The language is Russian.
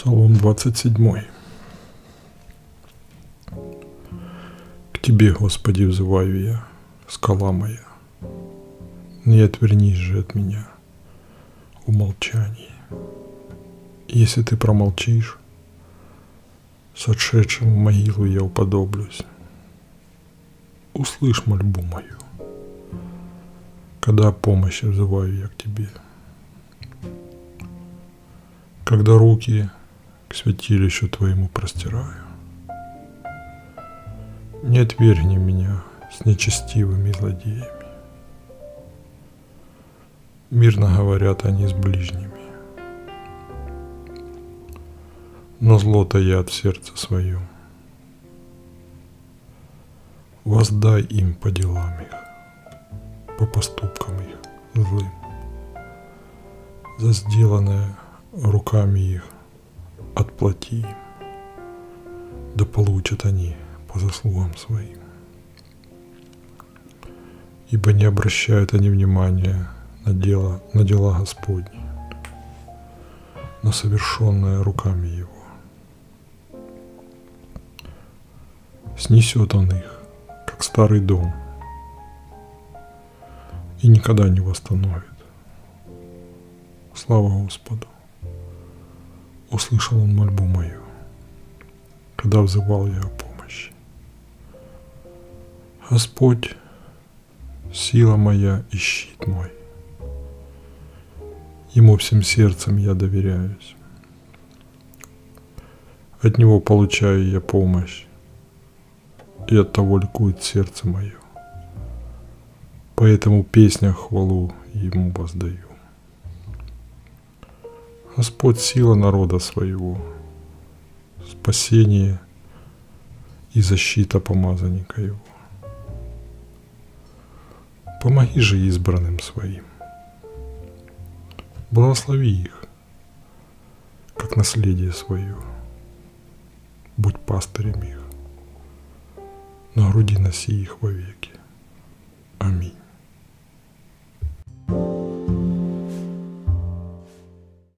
Псалом 27. К Тебе, Господи, взываю я, скала моя. Не отвернись же от меня, умолчании. Если ты промолчишь, с в могилу я уподоблюсь. Услышь мольбу мою, когда помощи взываю я к Тебе. Когда руки к святилищу Твоему простираю. Не отвергни меня с нечестивыми злодеями. Мирно говорят они с ближними. Но зло я от сердца своем. Воздай им по делам их, по поступкам их злым, за сделанное руками их отплати им, да получат они по заслугам своим. Ибо не обращают они внимания на, дело, на дела Господни, на совершенное руками Его. Снесет Он их, как старый дом, и никогда не восстановит. Слава Господу! Услышал он мольбу мою, когда взывал я о помощи. Господь, сила моя и щит мой. Ему всем сердцем я доверяюсь. От Него получаю я помощь, и от того ликует сердце мое. Поэтому песнях хвалу Ему воздаю. Господь сила народа своего, спасение и защита помазанника его. Помоги же избранным своим. Благослови их, как наследие свое. Будь пастырем их, на груди носи их вовеки.